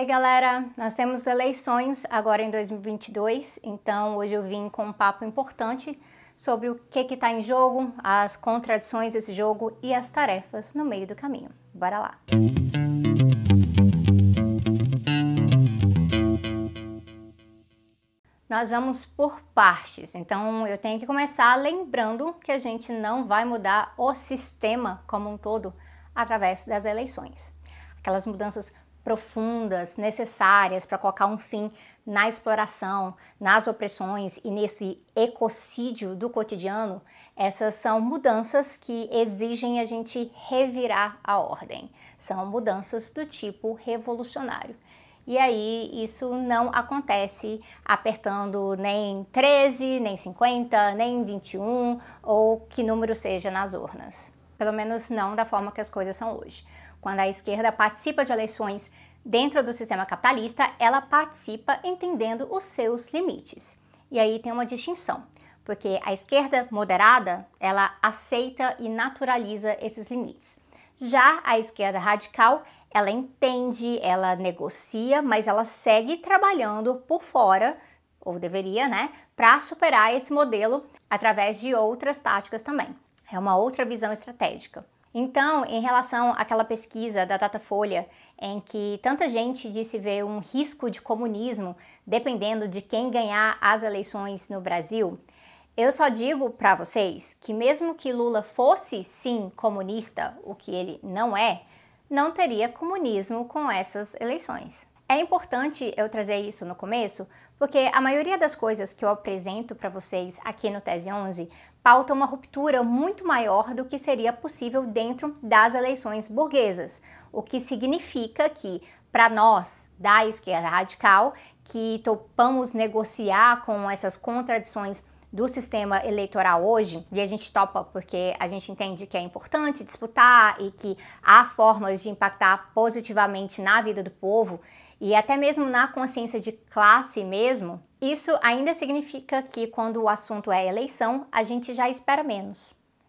aí, galera, nós temos eleições agora em 2022, então hoje eu vim com um papo importante sobre o que está em jogo, as contradições desse jogo e as tarefas no meio do caminho. Bora lá! Nós vamos por partes, então eu tenho que começar lembrando que a gente não vai mudar o sistema como um todo através das eleições. Aquelas mudanças profundas, necessárias para colocar um fim na exploração, nas opressões e nesse ecocídio do cotidiano, essas são mudanças que exigem a gente revirar a ordem. São mudanças do tipo revolucionário. E aí isso não acontece apertando nem 13, nem 50, nem 21 ou que número seja nas urnas. Pelo menos não da forma que as coisas são hoje. Quando a esquerda participa de eleições dentro do sistema capitalista, ela participa entendendo os seus limites. E aí tem uma distinção, porque a esquerda moderada, ela aceita e naturaliza esses limites. Já a esquerda radical, ela entende, ela negocia, mas ela segue trabalhando por fora, ou deveria, né, para superar esse modelo através de outras táticas também. É uma outra visão estratégica. Então, em relação àquela pesquisa da Datafolha, em que tanta gente disse ver um risco de comunismo dependendo de quem ganhar as eleições no Brasil, eu só digo para vocês que mesmo que Lula fosse sim comunista, o que ele não é, não teria comunismo com essas eleições. É importante eu trazer isso no começo, porque a maioria das coisas que eu apresento para vocês aqui no Tese 11 pauta uma ruptura muito maior do que seria possível dentro das eleições burguesas, o que significa que, para nós da esquerda radical, que topamos negociar com essas contradições do sistema eleitoral hoje, e a gente topa porque a gente entende que é importante disputar e que há formas de impactar positivamente na vida do povo e até mesmo na consciência de classe mesmo, isso ainda significa que quando o assunto é eleição, a gente já espera menos.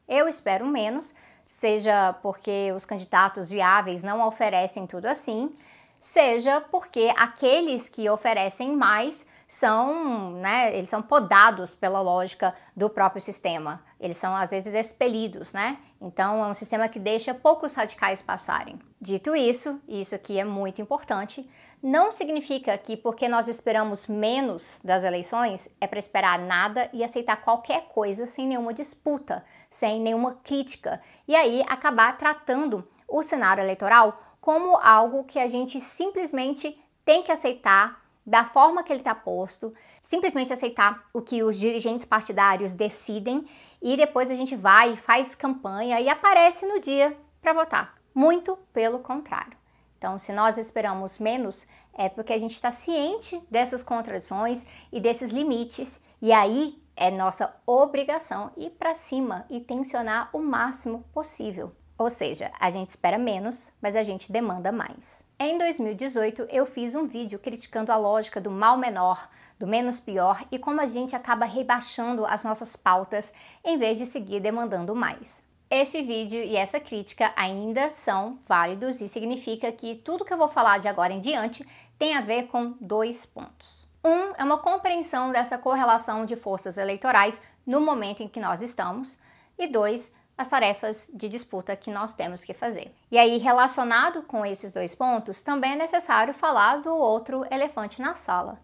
Eu espero menos, seja porque os candidatos viáveis não oferecem tudo assim, seja porque aqueles que oferecem mais são, né, eles são podados pela lógica do próprio sistema. Eles são às vezes expelidos, né? Então é um sistema que deixa poucos radicais passarem. Dito isso, e isso aqui é muito importante, não significa que porque nós esperamos menos das eleições é para esperar nada e aceitar qualquer coisa sem nenhuma disputa, sem nenhuma crítica, e aí acabar tratando o cenário eleitoral como algo que a gente simplesmente tem que aceitar da forma que ele está posto, simplesmente aceitar o que os dirigentes partidários decidem e depois a gente vai, faz campanha e aparece no dia para votar. Muito pelo contrário. Então, se nós esperamos menos, é porque a gente está ciente dessas contradições e desses limites, e aí é nossa obrigação ir para cima e tensionar o máximo possível. Ou seja, a gente espera menos, mas a gente demanda mais. Em 2018, eu fiz um vídeo criticando a lógica do mal menor, do menos pior e como a gente acaba rebaixando as nossas pautas em vez de seguir demandando mais. Esse vídeo e essa crítica ainda são válidos e significa que tudo que eu vou falar de agora em diante tem a ver com dois pontos. Um é uma compreensão dessa correlação de forças eleitorais no momento em que nós estamos, e dois, as tarefas de disputa que nós temos que fazer. E aí, relacionado com esses dois pontos, também é necessário falar do outro elefante na sala,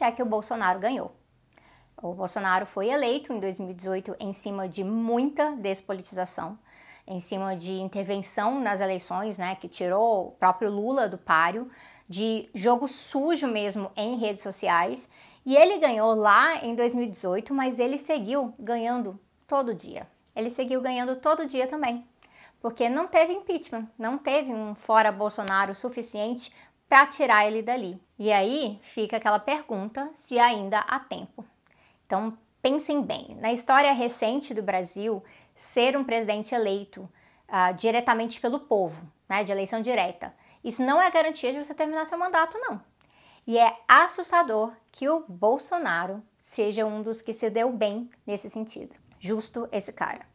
que é que o Bolsonaro ganhou. O Bolsonaro foi eleito em 2018 em cima de muita despolitização, em cima de intervenção nas eleições, né, que tirou o próprio Lula do páreo, de jogo sujo mesmo em redes sociais. E ele ganhou lá em 2018, mas ele seguiu ganhando todo dia. Ele seguiu ganhando todo dia também, porque não teve impeachment, não teve um fora Bolsonaro suficiente para tirar ele dali. E aí fica aquela pergunta se ainda há tempo. Então, pensem bem: na história recente do Brasil, ser um presidente eleito uh, diretamente pelo povo, né, de eleição direta, isso não é garantia de você terminar seu mandato, não. E é assustador que o Bolsonaro seja um dos que se deu bem nesse sentido. Justo esse cara.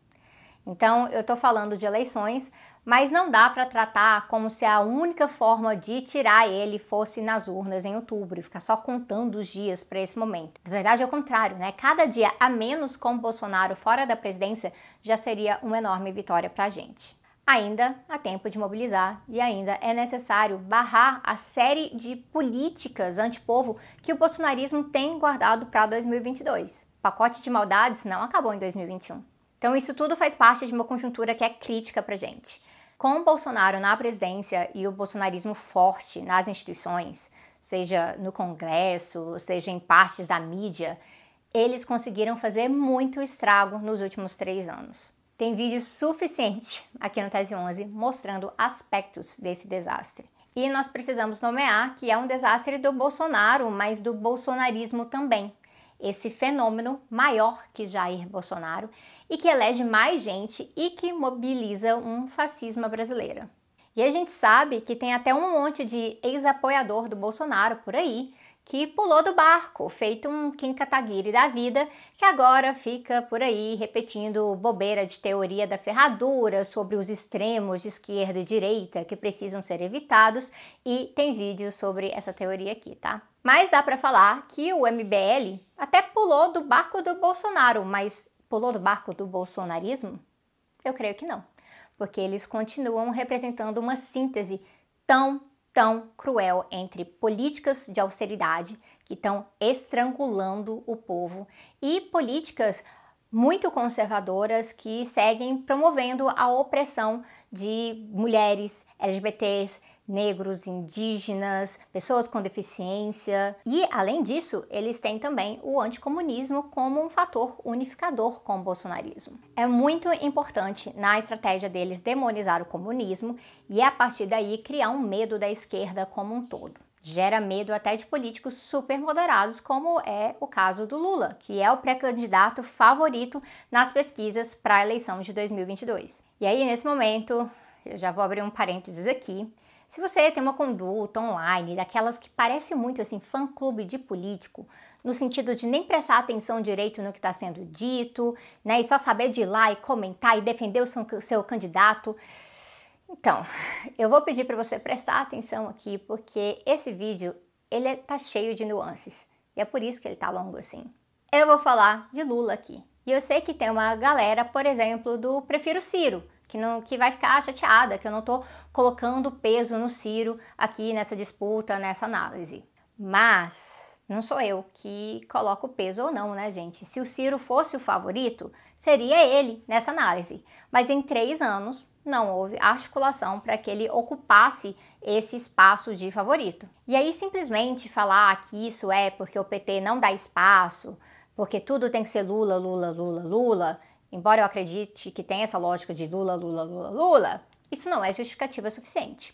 Então, eu estou falando de eleições mas não dá para tratar como se a única forma de tirar ele fosse nas urnas em outubro e ficar só contando os dias para esse momento. Na verdade é o contrário, né? Cada dia a menos com Bolsonaro fora da presidência já seria uma enorme vitória para a gente. Ainda há tempo de mobilizar e ainda é necessário barrar a série de políticas antipovo que o bolsonarismo tem guardado para 2022. O pacote de maldades não acabou em 2021. Então isso tudo faz parte de uma conjuntura que é crítica para gente. Com o Bolsonaro na presidência e o bolsonarismo forte nas instituições, seja no Congresso, seja em partes da mídia, eles conseguiram fazer muito estrago nos últimos três anos. Tem vídeo suficiente aqui no Tese 11 mostrando aspectos desse desastre. E nós precisamos nomear que é um desastre do Bolsonaro, mas do bolsonarismo também. Esse fenômeno maior que Jair Bolsonaro e que elege mais gente e que mobiliza um fascismo brasileiro. E a gente sabe que tem até um monte de ex-apoiador do Bolsonaro por aí que pulou do barco, feito um Kim Kataguiri da vida, que agora fica por aí repetindo bobeira de teoria da ferradura sobre os extremos de esquerda e direita que precisam ser evitados e tem vídeo sobre essa teoria aqui, tá? Mas dá para falar que o MBL até pulou do barco do Bolsonaro, mas pulou do barco do bolsonarismo? Eu creio que não, porque eles continuam representando uma síntese tão, tão cruel entre políticas de austeridade que estão estrangulando o povo e políticas muito conservadoras que seguem promovendo a opressão de mulheres, LGBTs, negros, indígenas, pessoas com deficiência. E, além disso, eles têm também o anticomunismo como um fator unificador com o bolsonarismo. É muito importante na estratégia deles demonizar o comunismo e, a partir daí, criar um medo da esquerda como um todo. Gera medo até de políticos super moderados, como é o caso do Lula, que é o pré-candidato favorito nas pesquisas para a eleição de 2022. E aí, nesse momento, eu já vou abrir um parênteses aqui. Se você tem uma conduta online, daquelas que parece muito assim, fã-clube de político, no sentido de nem prestar atenção direito no que está sendo dito, né, e só saber de ir lá e comentar e defender o seu, seu candidato, então, eu vou pedir para você prestar atenção aqui, porque esse vídeo, ele é, tá cheio de nuances, e é por isso que ele tá longo assim. Eu vou falar de Lula aqui, e eu sei que tem uma galera, por exemplo, do Prefiro Ciro, que, não, que vai ficar chateada, que eu não estou colocando peso no Ciro aqui nessa disputa, nessa análise. Mas não sou eu que coloco peso ou não, né, gente? Se o Ciro fosse o favorito, seria ele nessa análise. Mas em três anos não houve articulação para que ele ocupasse esse espaço de favorito. E aí simplesmente falar que isso é porque o PT não dá espaço, porque tudo tem que ser Lula, Lula, Lula, Lula, Embora eu acredite que tem essa lógica de Lula, Lula, Lula, Lula, isso não é justificativa suficiente.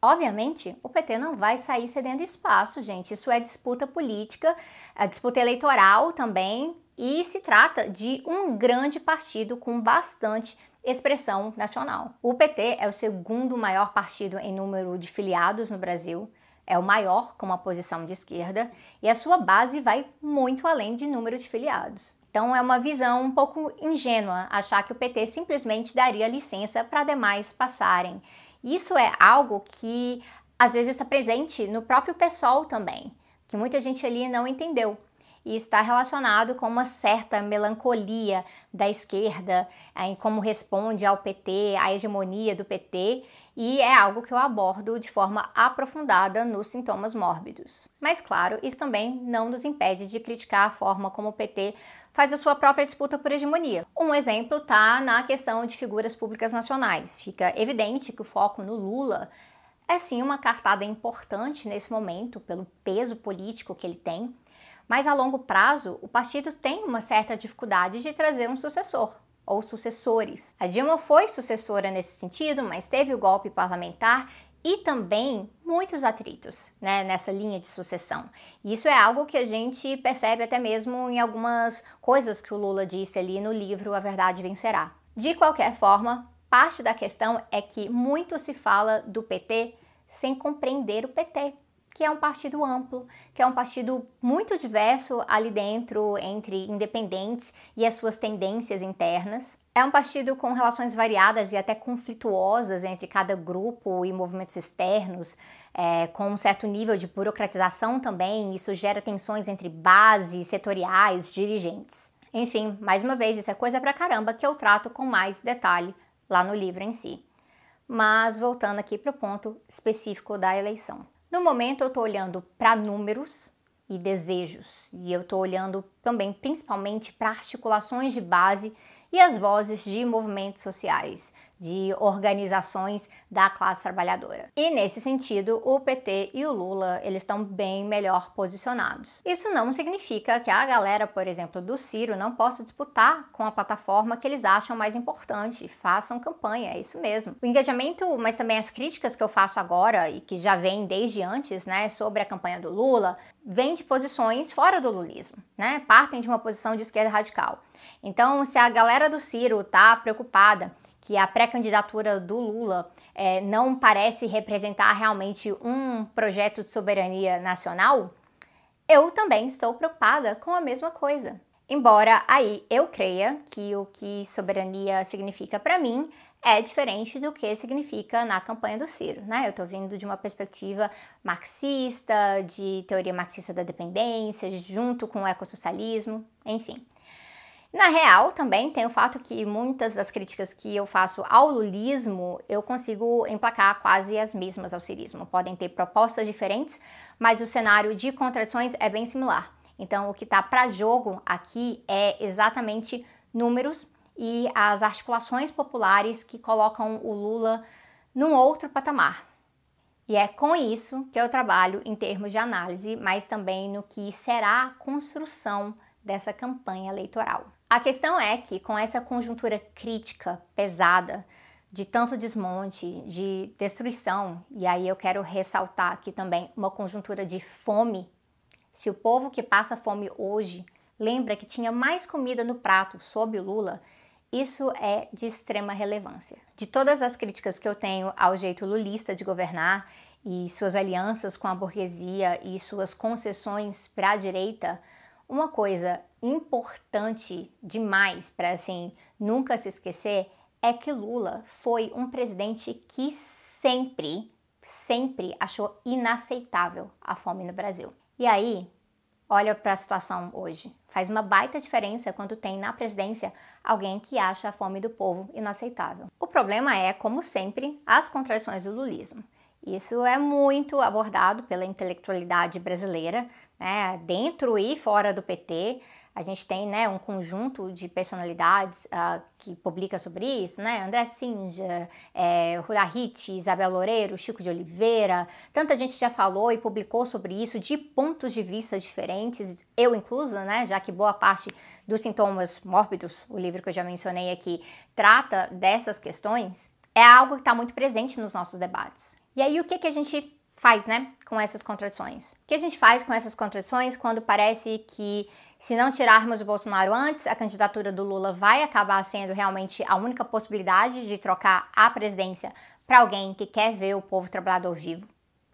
Obviamente, o PT não vai sair cedendo espaço, gente. Isso é disputa política, é disputa eleitoral também, e se trata de um grande partido com bastante expressão nacional. O PT é o segundo maior partido em número de filiados no Brasil, é o maior com uma posição de esquerda, e a sua base vai muito além de número de filiados. Então é uma visão um pouco ingênua achar que o PT simplesmente daria licença para demais passarem. Isso é algo que às vezes está presente no próprio PSOL também, que muita gente ali não entendeu. E está relacionado com uma certa melancolia da esquerda em como responde ao PT, à hegemonia do PT, e é algo que eu abordo de forma aprofundada nos sintomas mórbidos. Mas, claro, isso também não nos impede de criticar a forma como o PT faz a sua própria disputa por hegemonia. Um exemplo está na questão de figuras públicas nacionais. Fica evidente que o foco no Lula é sim uma cartada importante nesse momento, pelo peso político que ele tem, mas a longo prazo o partido tem uma certa dificuldade de trazer um sucessor ou sucessores. A Dilma foi sucessora nesse sentido, mas teve o golpe parlamentar e também muitos atritos né, nessa linha de sucessão. Isso é algo que a gente percebe até mesmo em algumas coisas que o Lula disse ali no livro A Verdade Vencerá. De qualquer forma, parte da questão é que muito se fala do PT sem compreender o PT, que é um partido amplo, que é um partido muito diverso ali dentro entre independentes e as suas tendências internas. É um partido com relações variadas e até conflituosas entre cada grupo e movimentos externos, é, com um certo nível de burocratização também. Isso gera tensões entre bases, setoriais, dirigentes. Enfim, mais uma vez, isso é coisa pra caramba que eu trato com mais detalhe lá no livro em si. Mas voltando aqui para o ponto específico da eleição. No momento eu estou olhando para números e desejos, e eu estou olhando também principalmente para articulações de base e as vozes de movimentos sociais, de organizações da classe trabalhadora. E nesse sentido, o PT e o Lula, eles estão bem melhor posicionados. Isso não significa que a galera, por exemplo, do Ciro não possa disputar com a plataforma que eles acham mais importante, façam campanha, é isso mesmo. O engajamento, mas também as críticas que eu faço agora e que já vêm desde antes, né, sobre a campanha do Lula, vêm de posições fora do lulismo, né? Partem de uma posição de esquerda radical. Então, se a galera do Ciro tá preocupada que a pré-candidatura do Lula é, não parece representar realmente um projeto de soberania nacional, eu também estou preocupada com a mesma coisa. Embora aí eu creia que o que soberania significa para mim é diferente do que significa na campanha do Ciro, né? Eu estou vindo de uma perspectiva marxista, de teoria marxista da dependência, junto com o ecossocialismo, enfim. Na real, também tem o fato que muitas das críticas que eu faço ao lulismo eu consigo emplacar quase as mesmas ao cirismo. Podem ter propostas diferentes, mas o cenário de contradições é bem similar. Então, o que está para jogo aqui é exatamente números e as articulações populares que colocam o Lula num outro patamar. E é com isso que eu trabalho em termos de análise, mas também no que será a construção dessa campanha eleitoral. A questão é que, com essa conjuntura crítica pesada, de tanto desmonte, de destruição, e aí eu quero ressaltar aqui também uma conjuntura de fome. Se o povo que passa fome hoje lembra que tinha mais comida no prato sob o Lula, isso é de extrema relevância. De todas as críticas que eu tenho ao jeito lulista de governar e suas alianças com a burguesia e suas concessões para a direita, uma coisa importante demais para assim nunca se esquecer é que Lula foi um presidente que sempre, sempre achou inaceitável a fome no Brasil. E aí, olha para a situação hoje. Faz uma baita diferença quando tem na presidência alguém que acha a fome do povo inaceitável. O problema é, como sempre, as contradições do lulismo. Isso é muito abordado pela intelectualidade brasileira, né, dentro e fora do PT. A gente tem né, um conjunto de personalidades uh, que publica sobre isso, né? André Sinja, é, Rula Isabel Loureiro, Chico de Oliveira. Tanta gente já falou e publicou sobre isso de pontos de vista diferentes, eu inclusa, né? Já que boa parte dos sintomas mórbidos, o livro que eu já mencionei aqui, trata dessas questões, é algo que está muito presente nos nossos debates. E aí, o que, que a gente faz, né, com essas contradições? O que a gente faz com essas contradições quando parece que se não tirarmos o Bolsonaro antes, a candidatura do Lula vai acabar sendo realmente a única possibilidade de trocar a presidência para alguém que quer ver o povo trabalhador vivo?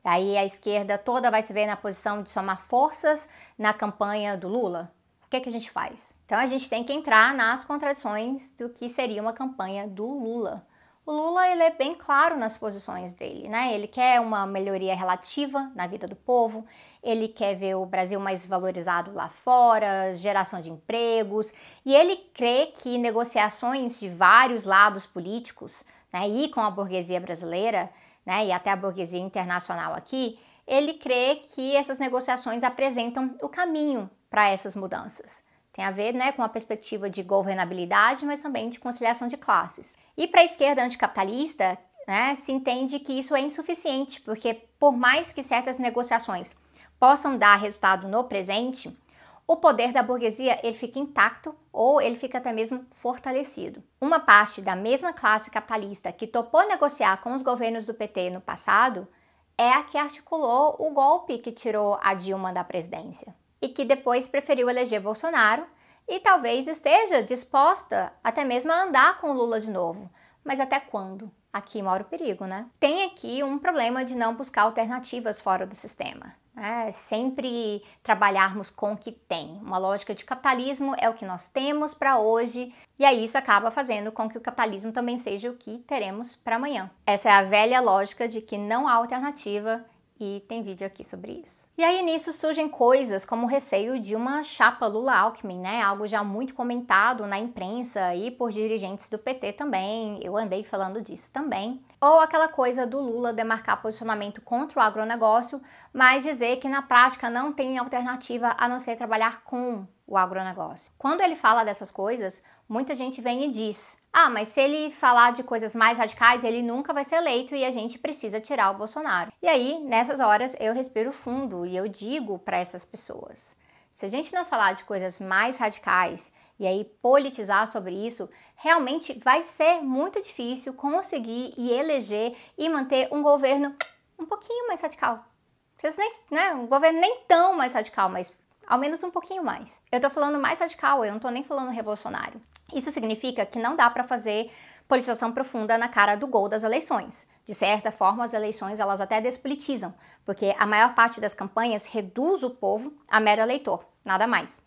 Aí a esquerda toda vai se ver na posição de somar forças na campanha do Lula? O que, que a gente faz? Então a gente tem que entrar nas contradições do que seria uma campanha do Lula. O Lula ele é bem claro nas posições dele, né? Ele quer uma melhoria relativa na vida do povo, ele quer ver o Brasil mais valorizado lá fora, geração de empregos, e ele crê que negociações de vários lados políticos, né, e com a burguesia brasileira, né, e até a burguesia internacional aqui, ele crê que essas negociações apresentam o caminho para essas mudanças. Tem a ver né, com a perspectiva de governabilidade, mas também de conciliação de classes. E para a esquerda anticapitalista, né, se entende que isso é insuficiente, porque por mais que certas negociações possam dar resultado no presente, o poder da burguesia ele fica intacto ou ele fica até mesmo fortalecido. Uma parte da mesma classe capitalista que topou negociar com os governos do PT no passado é a que articulou o golpe que tirou a Dilma da presidência e que depois preferiu eleger Bolsonaro e talvez esteja disposta até mesmo a andar com Lula de novo. Mas até quando? Aqui mora o perigo, né? Tem aqui um problema de não buscar alternativas fora do sistema. né? Sempre trabalharmos com o que tem. Uma lógica de capitalismo é o que nós temos para hoje, e aí isso acaba fazendo com que o capitalismo também seja o que teremos para amanhã. Essa é a velha lógica de que não há alternativa e tem vídeo aqui sobre isso. E aí nisso surgem coisas como o receio de uma chapa Lula-Alckmin, né? Algo já muito comentado na imprensa e por dirigentes do PT também. Eu andei falando disso também. Ou aquela coisa do Lula demarcar posicionamento contra o agronegócio, mas dizer que na prática não tem alternativa a não ser trabalhar com o agronegócio. Quando ele fala dessas coisas, muita gente vem e diz: ah, mas se ele falar de coisas mais radicais, ele nunca vai ser eleito e a gente precisa tirar o Bolsonaro. E aí, nessas horas, eu respiro fundo e eu digo para essas pessoas: se a gente não falar de coisas mais radicais e aí politizar sobre isso, realmente vai ser muito difícil conseguir e eleger e manter um governo um pouquinho mais radical. Vocês nem, né, um governo nem tão mais radical, mas ao menos um pouquinho mais. Eu tô falando mais radical, eu não tô nem falando revolucionário. Isso significa que não dá para fazer politização profunda na cara do gol das eleições. De certa forma, as eleições elas até despolitizam, porque a maior parte das campanhas reduz o povo a mero eleitor, nada mais.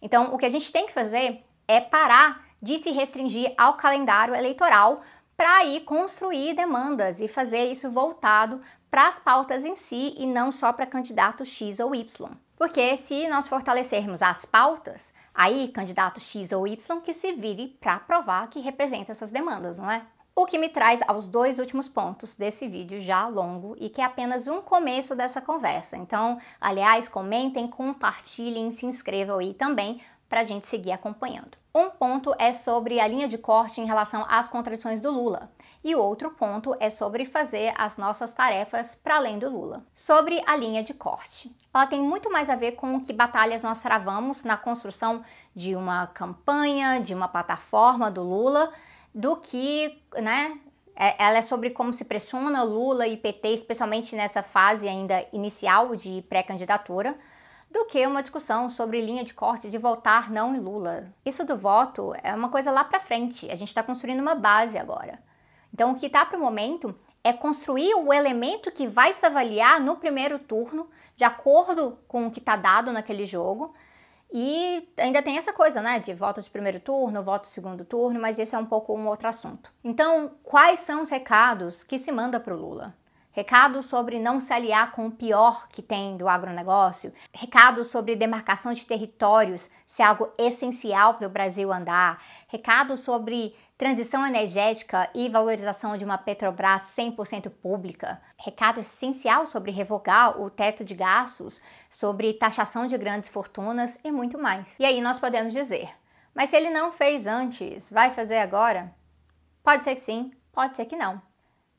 Então, o que a gente tem que fazer é parar de se restringir ao calendário eleitoral para ir construir demandas e fazer isso voltado para as pautas em si e não só para candidato X ou Y. Porque se nós fortalecermos as pautas, aí candidato X ou Y que se vire para provar que representa essas demandas, não é? O que me traz aos dois últimos pontos desse vídeo já longo e que é apenas um começo dessa conversa. Então, aliás, comentem, compartilhem, se inscrevam aí também para a gente seguir acompanhando. Um ponto é sobre a linha de corte em relação às contradições do Lula. E o outro ponto é sobre fazer as nossas tarefas para além do Lula. Sobre a linha de corte. Ela tem muito mais a ver com que batalhas nós travamos na construção de uma campanha, de uma plataforma do Lula, do que, né, é, ela é sobre como se pressiona Lula e PT, especialmente nessa fase ainda inicial de pré-candidatura, do que uma discussão sobre linha de corte de votar não em Lula. Isso do voto é uma coisa lá para frente, a gente está construindo uma base agora. Então, o que está para o momento é construir o elemento que vai se avaliar no primeiro turno, de acordo com o que está dado naquele jogo. E ainda tem essa coisa, né, de voto de primeiro turno, voto de segundo turno, mas esse é um pouco um outro assunto. Então, quais são os recados que se manda para o Lula? Recados sobre não se aliar com o pior que tem do agronegócio, recados sobre demarcação de territórios, se é algo essencial para o Brasil andar, recados sobre transição energética e valorização de uma Petrobras 100% pública, recado essencial sobre revogar o teto de gastos, sobre taxação de grandes fortunas e muito mais. E aí nós podemos dizer, mas se ele não fez antes, vai fazer agora? Pode ser que sim, pode ser que não.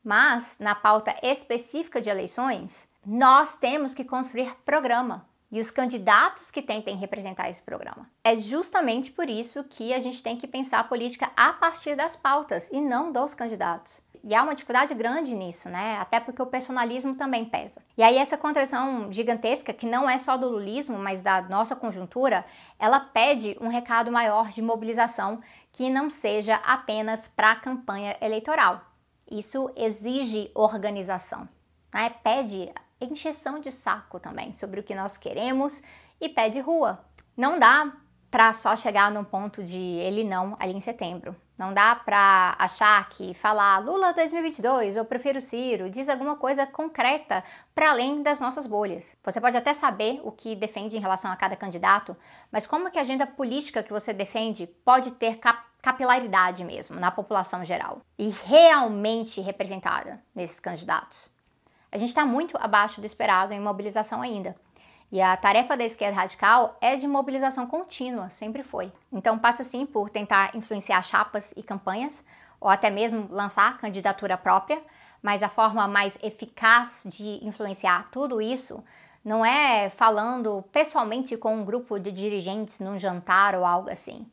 Mas na pauta específica de eleições, nós temos que construir programa e os candidatos que tentem representar esse programa. É justamente por isso que a gente tem que pensar a política a partir das pautas e não dos candidatos. E há uma dificuldade grande nisso, né? Até porque o personalismo também pesa. E aí essa contradição gigantesca, que não é só do lulismo, mas da nossa conjuntura, ela pede um recado maior de mobilização que não seja apenas para a campanha eleitoral. Isso exige organização, né? Pede encheção de saco também sobre o que nós queremos e pé de rua. Não dá para só chegar num ponto de ele não ali em setembro. Não dá para achar que falar Lula 2022 ou prefiro Ciro diz alguma coisa concreta para além das nossas bolhas. Você pode até saber o que defende em relação a cada candidato, mas como que a agenda política que você defende pode ter cap capilaridade mesmo na população geral e realmente representada nesses candidatos? A gente está muito abaixo do esperado em mobilização ainda. E a tarefa da esquerda radical é de mobilização contínua, sempre foi. Então passa sim por tentar influenciar chapas e campanhas, ou até mesmo lançar candidatura própria, mas a forma mais eficaz de influenciar tudo isso não é falando pessoalmente com um grupo de dirigentes num jantar ou algo assim,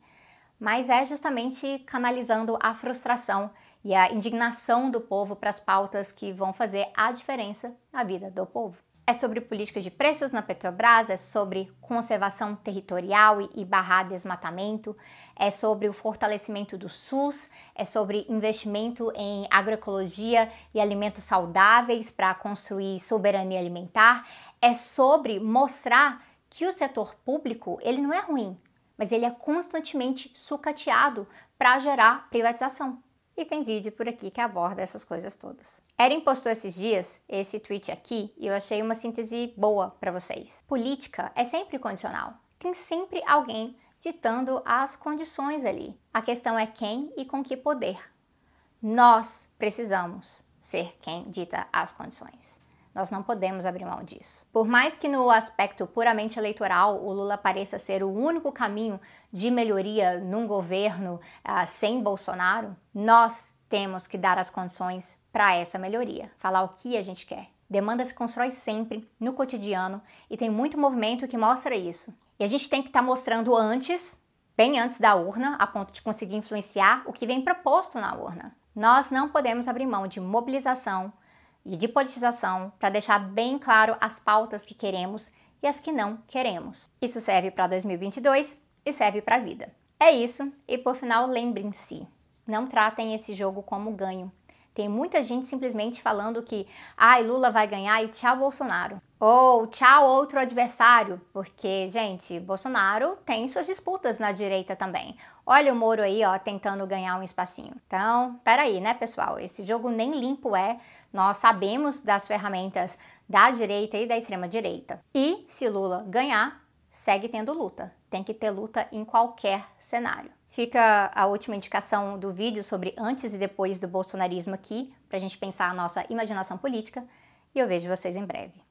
mas é justamente canalizando a frustração e a indignação do povo para as pautas que vão fazer a diferença na vida do povo. É sobre política de preços na Petrobras, é sobre conservação territorial e, e barrar desmatamento, é sobre o fortalecimento do SUS, é sobre investimento em agroecologia e alimentos saudáveis para construir soberania alimentar, é sobre mostrar que o setor público ele não é ruim, mas ele é constantemente sucateado para gerar privatização. E tem vídeo por aqui que aborda essas coisas todas. Erin postou esses dias esse tweet aqui e eu achei uma síntese boa para vocês. Política é sempre condicional. Tem sempre alguém ditando as condições ali. A questão é quem e com que poder. Nós precisamos ser quem dita as condições. Nós não podemos abrir mão disso. Por mais que no aspecto puramente eleitoral o Lula pareça ser o único caminho de melhoria num governo uh, sem Bolsonaro, nós temos que dar as condições para essa melhoria, falar o que a gente quer. Demanda se constrói sempre, no cotidiano, e tem muito movimento que mostra isso. E a gente tem que estar tá mostrando antes, bem antes da urna, a ponto de conseguir influenciar o que vem proposto na urna. Nós não podemos abrir mão de mobilização, e de politização para deixar bem claro as pautas que queremos e as que não queremos. Isso serve para 2022 e serve para a vida. É isso, e por final, lembrem-se: não tratem esse jogo como ganho. Tem muita gente simplesmente falando que ai, Lula vai ganhar e tchau Bolsonaro. Ou tchau outro adversário, porque, gente, Bolsonaro tem suas disputas na direita também. Olha o Moro aí, ó, tentando ganhar um espacinho. Então, peraí, né, pessoal? Esse jogo nem limpo é. Nós sabemos das ferramentas da direita e da extrema direita. E se Lula ganhar, segue tendo luta. Tem que ter luta em qualquer cenário. Fica a última indicação do vídeo sobre antes e depois do bolsonarismo aqui, para a gente pensar a nossa imaginação política, e eu vejo vocês em breve.